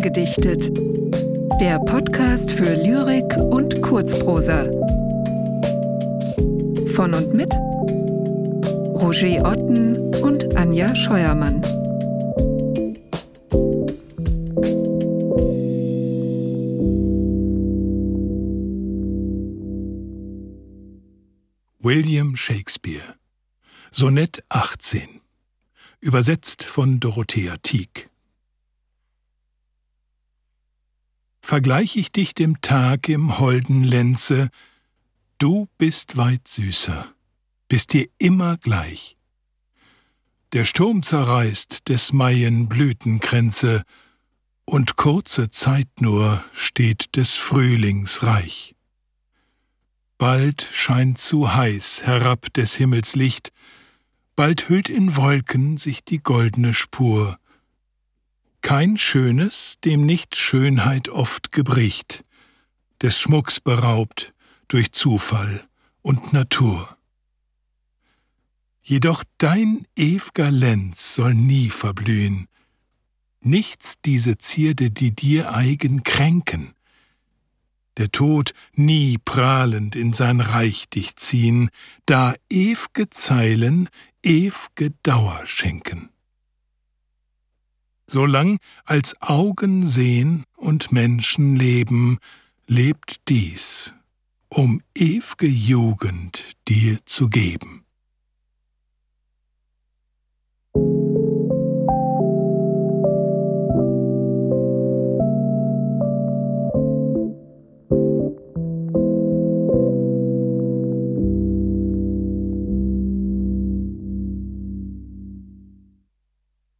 gedichtet. Der Podcast für Lyrik und Kurzprosa. Von und mit Roger Otten und Anja Scheuermann. William Shakespeare Sonett 18 Übersetzt von Dorothea Tieck Vergleich ich dich dem Tag im holden Lenze, du bist weit süßer, bist dir immer gleich. Der Sturm zerreißt des Maien Blütenkränze, und kurze Zeit nur steht des Frühlings Reich. Bald scheint zu heiß herab des Himmels Licht, bald hüllt in Wolken sich die goldne Spur. Kein Schönes, dem nicht Schönheit oft gebricht, des Schmucks beraubt durch Zufall und Natur. Jedoch dein ew'ger Lenz soll nie verblühen, nichts diese Zierde, die dir eigen, kränken, der Tod nie prahlend in sein Reich dich ziehen, da ew'ge Zeilen ew'ge Dauer schenken. Solang als Augen sehen und Menschen leben, lebt dies, um ew'ge Jugend dir zu geben.